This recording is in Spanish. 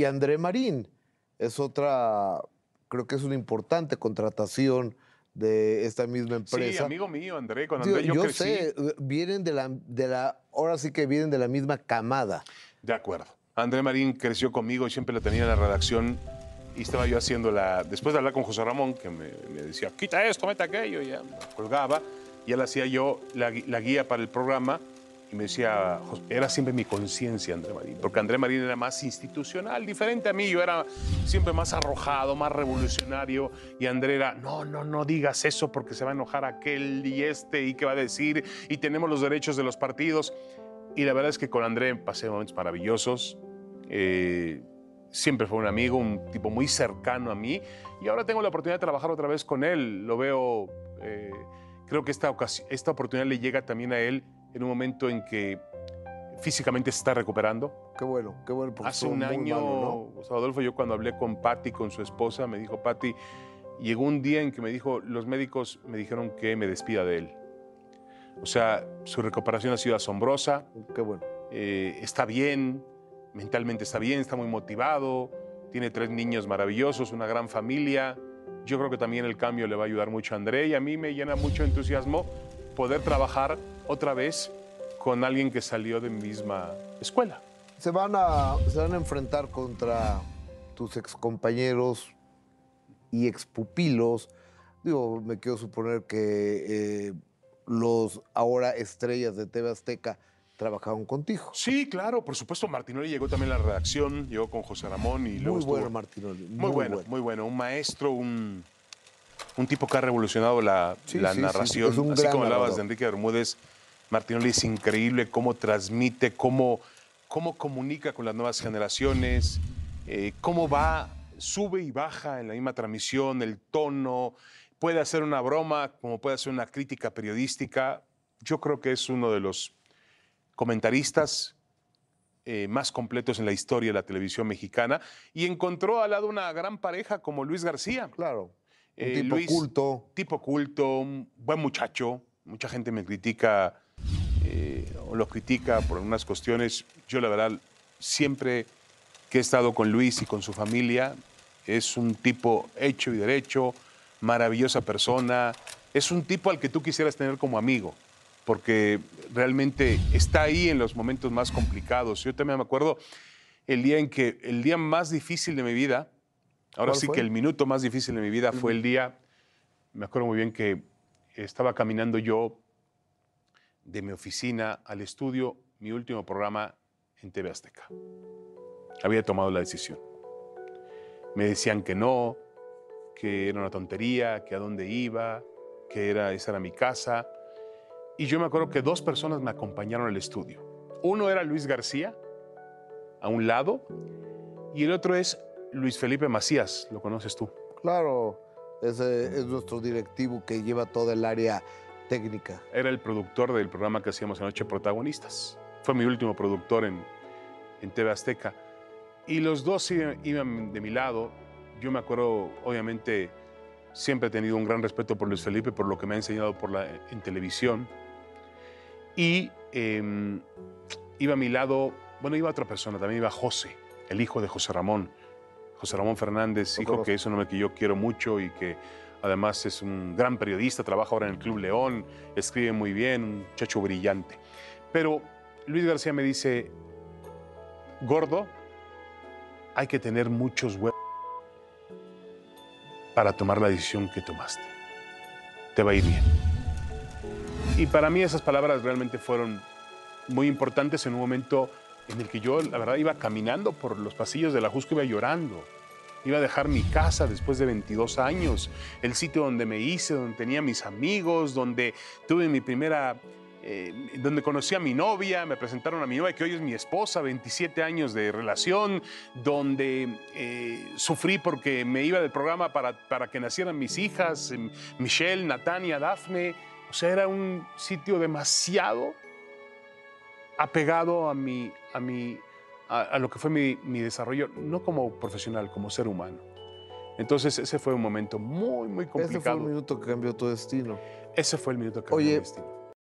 Y André Marín es otra, creo que es una importante contratación de esta misma empresa. Sí, amigo mío, André, con Digo, André yo, yo crecí. sé, vienen de la, de la, ahora sí que vienen de la misma camada. De acuerdo. André Marín creció conmigo y siempre la tenía en la redacción. Y estaba yo haciendo la. Después de hablar con José Ramón, que me, me decía, quita esto, mete aquello, y ya colgaba. Y él hacía yo la, la guía para el programa. Y me decía, "Jos- era siempre mi conciencia, André Marín. Porque André Marín era más institucional, diferente a mí. Yo era siempre más arrojado, más revolucionario. Y André era, no, no, no digas eso porque se va a enojar aquel y este y qué va a decir. Y tenemos los derechos de los partidos. Y la verdad es que con André pasé momentos maravillosos. Eh, siempre fue un amigo, un tipo muy cercano a mí. Y ahora tengo la oportunidad de trabajar otra vez con él. Lo veo, eh, creo que esta, ocasi- esta oportunidad le llega también a él en un momento en que físicamente se está recuperando. Qué bueno, qué bueno. porque Hace un año, malo, Gustavo Adolfo, yo cuando hablé con Patty, con su esposa, me dijo, Patty, llegó un día en que me dijo, los médicos me dijeron que me despida de él. O sea, su recuperación ha sido asombrosa, ¿no? Qué bueno. eh, está bien, mentalmente está bien, está muy motivado, tiene tres niños maravillosos, una gran familia. Yo creo que también el cambio le va a ayudar mucho a André y a mí me llena mucho entusiasmo poder trabajar otra vez con alguien que salió de mi misma escuela. Se van a, se van a enfrentar contra tus excompañeros y expupilos. Digo, me quiero suponer que eh, los ahora estrellas de TV Azteca trabajaron contigo. Sí, claro, por supuesto. Martinoli llegó también a la redacción, llegó con José Ramón y luego Muy estuvo- bueno, Martinoli. Muy, bueno, muy bueno. Un maestro, un, un tipo que ha revolucionado la, Sí, la sí, sí, narración. Así como hablabas de Enrique Bermúdez, Martinoli es increíble cómo transmite, cómo, cómo comunica con las nuevas generaciones, eh, cómo va, sube y baja en la misma transmisión, el tono. Puede hacer una broma, como puede hacer una crítica periodística. Yo creo que es uno de los comentaristas eh, más completos en la historia de la televisión mexicana y encontró al lado una gran pareja como Luis García. Claro. Un Eh, tipo Luis, culto. Tipo culto, un buen muchacho. Mucha gente me critica eh, o lo critica por algunas cuestiones. Yo la verdad siempre que he estado con Luis y con su familia es un tipo hecho y derecho, maravillosa persona. Es un tipo al que tú quisieras tener como amigo porque realmente está ahí en los momentos más complicados. Yo también me acuerdo el día en que, el día más difícil de mi vida, ahora ¿Cuál sí fue? que el minuto más difícil de mi vida fue el día, me acuerdo muy bien que estaba caminando yo de mi oficina al estudio, mi último programa en TV Azteca. Había tomado la decisión. Me decían que no, que era una tontería, que a dónde iba, que era, esa era mi casa. Y yo me acuerdo que dos personas me acompañaron al estudio. Uno era Luis García, a un lado, y el otro es Luis Felipe Macías, lo conoces tú. Claro. Ese es nuestro directivo que lleva toda el área técnica. Era el productor del programa que hacíamos anoche Protagonistas. Fue mi último productor en, en TV Azteca. Y los dos iban, de mi lado. Yo me acuerdo, obviamente, siempre he tenido un gran respeto por Luis Felipe, por lo que me ha enseñado por la, en televisión. Y eh, iba a mi lado, bueno, iba otra persona, también iba José, el hijo de José Ramón. José Ramón Fernández, Lo hijo conozco. que es un hombre que yo quiero mucho y que además es un gran periodista, trabaja ahora en el Club León, escribe muy bien, un muchacho brillante. Pero Luis García me dice, gordo, hay que tener muchos huevos para tomar la decisión que tomaste. Te va a ir bien. Y para mí esas palabras realmente fueron muy importantes en un momento en el que yo, la verdad, iba caminando por los pasillos de la Jusco, iba llorando. Iba a dejar mi casa después de 22 años, el sitio donde me hice, donde tenía mis amigos, donde tuve mi primera, eh, donde conocí a mi novia, me presentaron a mi novia, que hoy es mi esposa, 27 años de relación, donde eh, sufrí porque me iba del programa para, para que nacieran mis hijas, em, Michelle, Natania, Dafne. O sea, era un sitio demasiado apegado a mi, a mi, a, a lo que fue mi, mi desarrollo, no como profesional, como ser humano. Entonces ese fue un momento muy, muy Ese fue complicado. el minuto que cambió tu destino. Ese fue el minuto que cambió Oye, mi destino.